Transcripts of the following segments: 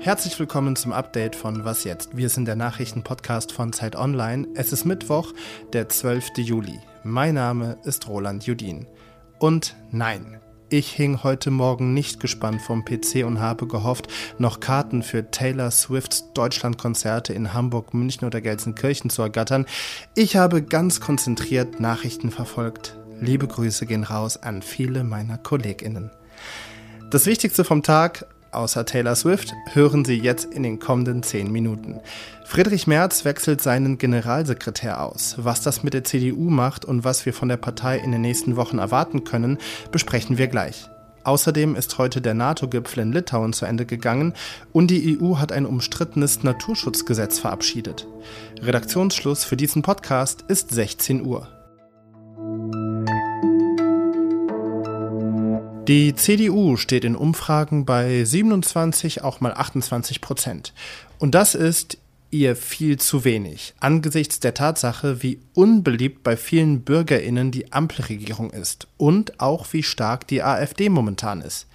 Herzlich willkommen zum Update von Was jetzt? Wir sind der Nachrichtenpodcast von Zeit Online. Es ist Mittwoch, der 12. Juli. Mein Name ist Roland Judin. Und nein, ich hing heute Morgen nicht gespannt vom PC und habe gehofft, noch Karten für Taylor Swifts Deutschlandkonzerte in Hamburg, München oder Gelsenkirchen zu ergattern. Ich habe ganz konzentriert Nachrichten verfolgt. Liebe Grüße gehen raus an viele meiner KollegInnen. Das Wichtigste vom Tag, außer Taylor Swift, hören Sie jetzt in den kommenden 10 Minuten. Friedrich Merz wechselt seinen Generalsekretär aus. Was das mit der CDU macht und was wir von der Partei in den nächsten Wochen erwarten können, besprechen wir gleich. Außerdem ist heute der NATO-Gipfel in Litauen zu Ende gegangen und die EU hat ein umstrittenes Naturschutzgesetz verabschiedet. Redaktionsschluss für diesen Podcast ist 16 Uhr. Die CDU steht in Umfragen bei 27, auch mal 28 Prozent. Und das ist ihr viel zu wenig, angesichts der Tatsache, wie unbeliebt bei vielen Bürgerinnen die Ampelregierung ist und auch wie stark die AfD momentan ist.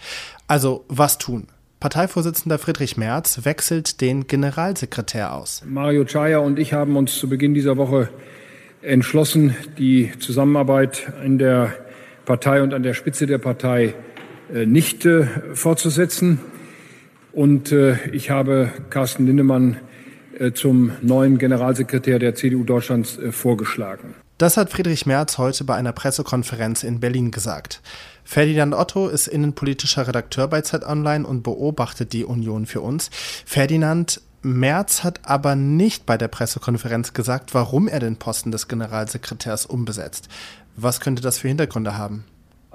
Also was tun? Parteivorsitzender Friedrich Merz wechselt den Generalsekretär aus. Mario Chaya und ich haben uns zu Beginn dieser Woche entschlossen, die Zusammenarbeit in der Partei und an der Spitze der Partei äh, nicht äh, fortzusetzen. Und äh, ich habe Carsten Lindemann zum neuen Generalsekretär der CDU Deutschlands vorgeschlagen. Das hat Friedrich Merz heute bei einer Pressekonferenz in Berlin gesagt. Ferdinand Otto ist innenpolitischer Redakteur bei Zeit Online und beobachtet die Union für uns. Ferdinand, Merz hat aber nicht bei der Pressekonferenz gesagt, warum er den Posten des Generalsekretärs umbesetzt. Was könnte das für Hintergründe haben?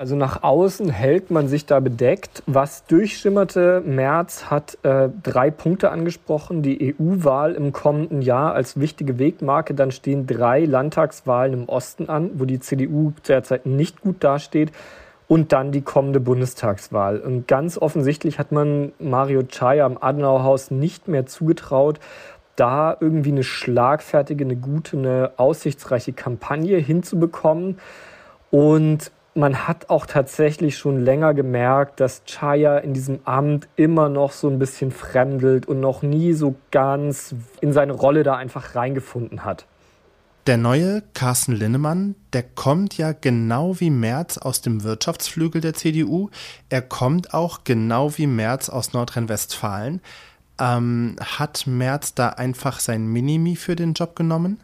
Also nach außen hält man sich da bedeckt. Was durchschimmerte, März hat äh, drei Punkte angesprochen. Die EU-Wahl im kommenden Jahr als wichtige Wegmarke. Dann stehen drei Landtagswahlen im Osten an, wo die CDU derzeit nicht gut dasteht. Und dann die kommende Bundestagswahl. Und ganz offensichtlich hat man Mario Chaya am Adenauerhaus nicht mehr zugetraut, da irgendwie eine schlagfertige, eine gute, eine aussichtsreiche Kampagne hinzubekommen. Und man hat auch tatsächlich schon länger gemerkt, dass Chaya in diesem Amt immer noch so ein bisschen fremdelt und noch nie so ganz in seine Rolle da einfach reingefunden hat. Der neue Carsten Linnemann, der kommt ja genau wie Merz aus dem Wirtschaftsflügel der CDU. Er kommt auch genau wie Merz aus Nordrhein-Westfalen. Ähm, hat Merz da einfach sein Minimi für den Job genommen?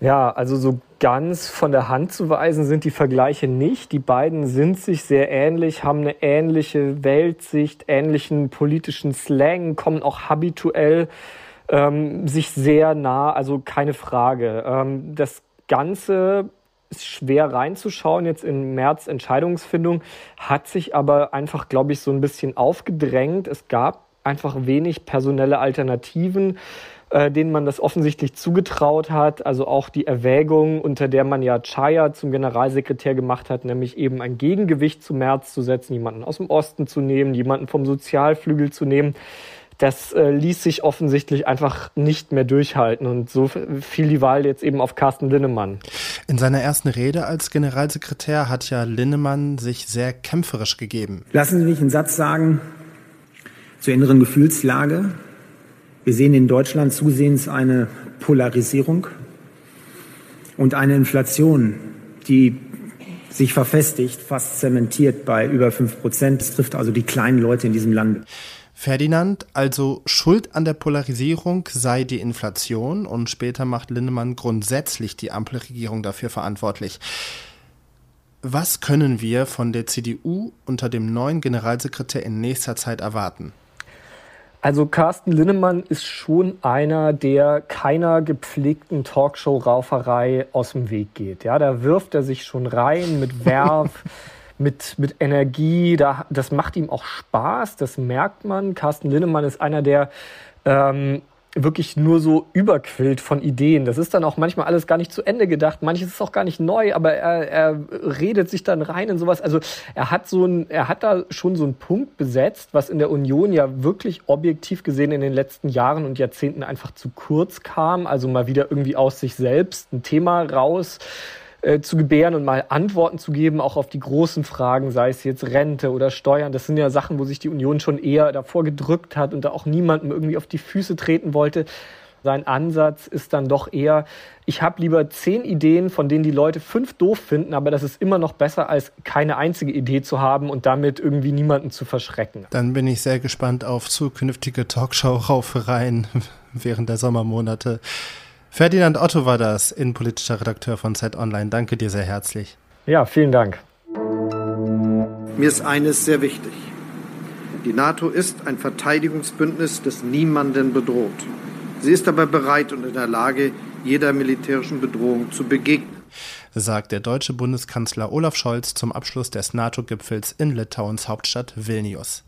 Ja, also so ganz von der Hand zu weisen sind die Vergleiche nicht. Die beiden sind sich sehr ähnlich, haben eine ähnliche Weltsicht, ähnlichen politischen Slang, kommen auch habituell ähm, sich sehr nah, also keine Frage. Ähm, das Ganze ist schwer reinzuschauen jetzt in März Entscheidungsfindung, hat sich aber einfach, glaube ich, so ein bisschen aufgedrängt. Es gab einfach wenig personelle Alternativen äh, denen man das offensichtlich zugetraut hat. Also auch die Erwägung, unter der man ja Chaya zum Generalsekretär gemacht hat, nämlich eben ein Gegengewicht zu Merz zu setzen, jemanden aus dem Osten zu nehmen, jemanden vom Sozialflügel zu nehmen. Das äh, ließ sich offensichtlich einfach nicht mehr durchhalten und so fiel die Wahl jetzt eben auf Carsten Linnemann. In seiner ersten Rede als Generalsekretär hat ja Linnemann sich sehr kämpferisch gegeben. Lassen Sie mich einen Satz sagen zur inneren Gefühlslage. Wir sehen in Deutschland zusehends eine Polarisierung und eine Inflation, die sich verfestigt, fast zementiert bei über fünf Prozent. Das trifft also die kleinen Leute in diesem Land. Ferdinand, also Schuld an der Polarisierung sei die Inflation und später macht Lindemann grundsätzlich die Ampelregierung dafür verantwortlich. Was können wir von der CDU unter dem neuen Generalsekretär in nächster Zeit erwarten? Also Carsten Linnemann ist schon einer, der keiner gepflegten Talkshow-Rauferei aus dem Weg geht. Ja, da wirft er sich schon rein mit Werf, mit, mit Energie. Da, das macht ihm auch Spaß, das merkt man. Carsten Linnemann ist einer, der ähm, wirklich nur so überquillt von Ideen. Das ist dann auch manchmal alles gar nicht zu Ende gedacht. Manches ist auch gar nicht neu, aber er, er redet sich dann rein in sowas. Also er hat so ein, er hat da schon so einen Punkt besetzt, was in der Union ja wirklich objektiv gesehen in den letzten Jahren und Jahrzehnten einfach zu kurz kam. Also mal wieder irgendwie aus sich selbst ein Thema raus äh, zu gebären und mal Antworten zu geben, auch auf die großen Fragen, sei es jetzt Rente oder Steuern. Das sind ja Sachen, wo sich die Union schon eher davor gedrückt hat und da auch niemandem irgendwie auf die Füße treten wollte. Sein Ansatz ist dann doch eher, ich habe lieber zehn Ideen, von denen die Leute fünf doof finden, aber das ist immer noch besser, als keine einzige Idee zu haben und damit irgendwie niemanden zu verschrecken. Dann bin ich sehr gespannt auf zukünftige Talkshow-Raufereien während der Sommermonate. Ferdinand Otto war das, innenpolitischer Redakteur von Zeit Online. Danke dir sehr herzlich. Ja, vielen Dank. Mir ist eines sehr wichtig. Die NATO ist ein Verteidigungsbündnis, das niemanden bedroht. Sie ist aber bereit und in der Lage, jeder militärischen Bedrohung zu begegnen sagt der deutsche Bundeskanzler Olaf Scholz zum Abschluss des NATO-Gipfels in Litauens Hauptstadt Vilnius.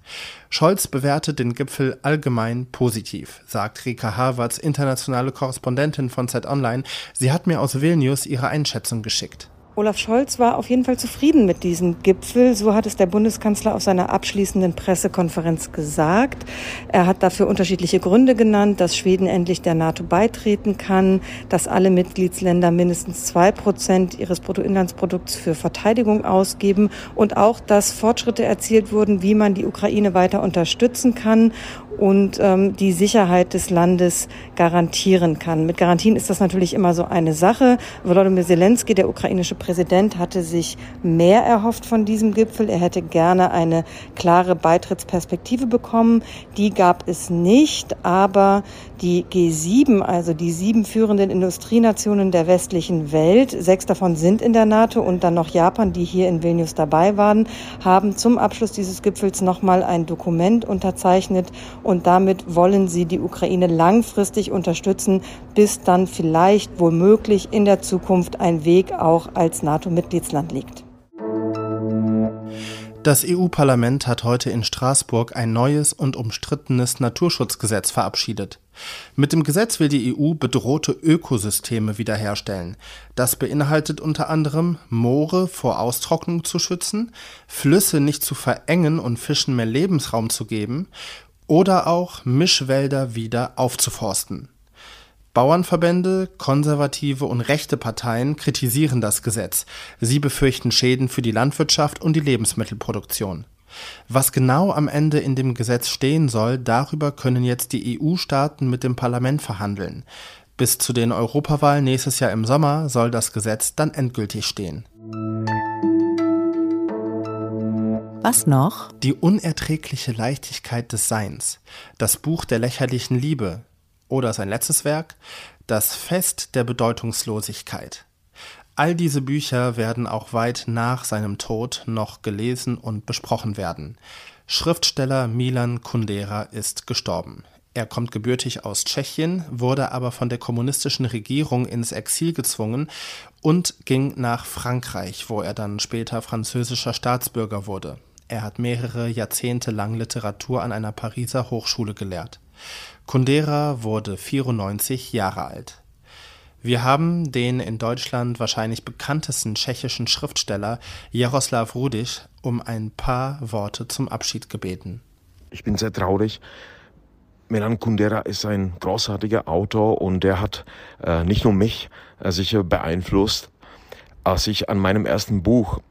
Scholz bewertet den Gipfel allgemein positiv, sagt Rika Havertz, internationale Korrespondentin von Zeit Online. Sie hat mir aus Vilnius ihre Einschätzung geschickt. Olaf Scholz war auf jeden Fall zufrieden mit diesem Gipfel. So hat es der Bundeskanzler auf seiner abschließenden Pressekonferenz gesagt. Er hat dafür unterschiedliche Gründe genannt, dass Schweden endlich der NATO beitreten kann, dass alle Mitgliedsländer mindestens zwei Prozent ihres Bruttoinlandsprodukts für Verteidigung ausgeben und auch, dass Fortschritte erzielt wurden, wie man die Ukraine weiter unterstützen kann und ähm, die Sicherheit des Landes garantieren kann. Mit Garantien ist das natürlich immer so eine Sache. Volodymyr Zelensky, der ukrainische Präsident, hatte sich mehr erhofft von diesem Gipfel. Er hätte gerne eine klare Beitrittsperspektive bekommen. Die gab es nicht, aber die G7, also die sieben führenden Industrienationen der westlichen Welt, sechs davon sind in der NATO und dann noch Japan, die hier in Vilnius dabei waren, haben zum Abschluss dieses Gipfels nochmal ein Dokument unterzeichnet und damit wollen sie die Ukraine langfristig unterstützen, bis dann vielleicht womöglich in der Zukunft ein Weg auch als NATO-Mitgliedsland liegt. Das EU-Parlament hat heute in Straßburg ein neues und umstrittenes Naturschutzgesetz verabschiedet. Mit dem Gesetz will die EU bedrohte Ökosysteme wiederherstellen. Das beinhaltet unter anderem, Moore vor Austrocknung zu schützen, Flüsse nicht zu verengen und Fischen mehr Lebensraum zu geben oder auch Mischwälder wieder aufzuforsten. Bauernverbände, konservative und rechte Parteien kritisieren das Gesetz. Sie befürchten Schäden für die Landwirtschaft und die Lebensmittelproduktion. Was genau am Ende in dem Gesetz stehen soll, darüber können jetzt die EU-Staaten mit dem Parlament verhandeln. Bis zu den Europawahlen nächstes Jahr im Sommer soll das Gesetz dann endgültig stehen. Was noch? Die unerträgliche Leichtigkeit des Seins. Das Buch der lächerlichen Liebe oder sein letztes Werk, Das Fest der Bedeutungslosigkeit. All diese Bücher werden auch weit nach seinem Tod noch gelesen und besprochen werden. Schriftsteller Milan Kundera ist gestorben. Er kommt gebürtig aus Tschechien, wurde aber von der kommunistischen Regierung ins Exil gezwungen und ging nach Frankreich, wo er dann später französischer Staatsbürger wurde. Er hat mehrere Jahrzehnte lang Literatur an einer Pariser Hochschule gelehrt. Kundera wurde 94 Jahre alt. Wir haben den in Deutschland wahrscheinlich bekanntesten tschechischen Schriftsteller Jaroslav Rudisch um ein paar Worte zum Abschied gebeten. Ich bin sehr traurig. Milan Kundera ist ein großartiger Autor und der hat äh, nicht nur mich äh, sicher beeinflusst. Als ich an meinem ersten Buch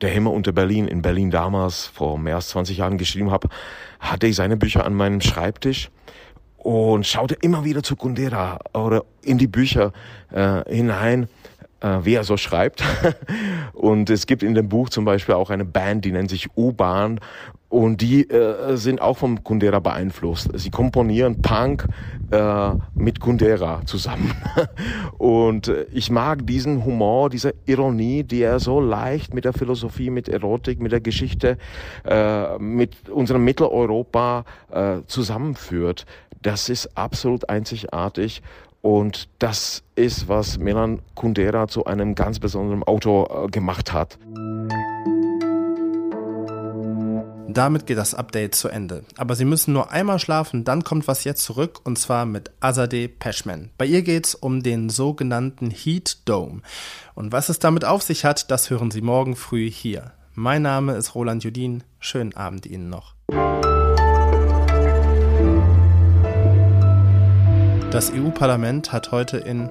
Der Himmel unter Berlin in Berlin damals vor mehr als 20 Jahren geschrieben habe, hatte ich seine Bücher an meinem Schreibtisch und schaute immer wieder zu Kundera oder in die Bücher äh, hinein, wie er so schreibt. und es gibt in dem Buch zum Beispiel auch eine Band, die nennt sich U-Bahn und die äh, sind auch vom Kundera beeinflusst. Sie komponieren Punk äh, mit Kundera zusammen. und äh, ich mag diesen Humor, diese Ironie, die er so leicht mit der Philosophie, mit Erotik, mit der Geschichte, äh, mit unserem Mitteleuropa äh, zusammenführt. Das ist absolut einzigartig und das ist, was Milan Kundera zu einem ganz besonderen Autor äh, gemacht hat. Damit geht das Update zu Ende. Aber Sie müssen nur einmal schlafen, dann kommt was jetzt zurück und zwar mit Azadeh Peschman. Bei ihr geht es um den sogenannten Heat Dome. Und was es damit auf sich hat, das hören Sie morgen früh hier. Mein Name ist Roland Judin. Schönen Abend Ihnen noch. Das EU-Parlament hat heute in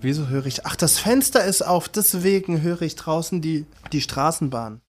Wieso höre ich? Ach, das Fenster ist auf, deswegen höre ich draußen die, die Straßenbahn.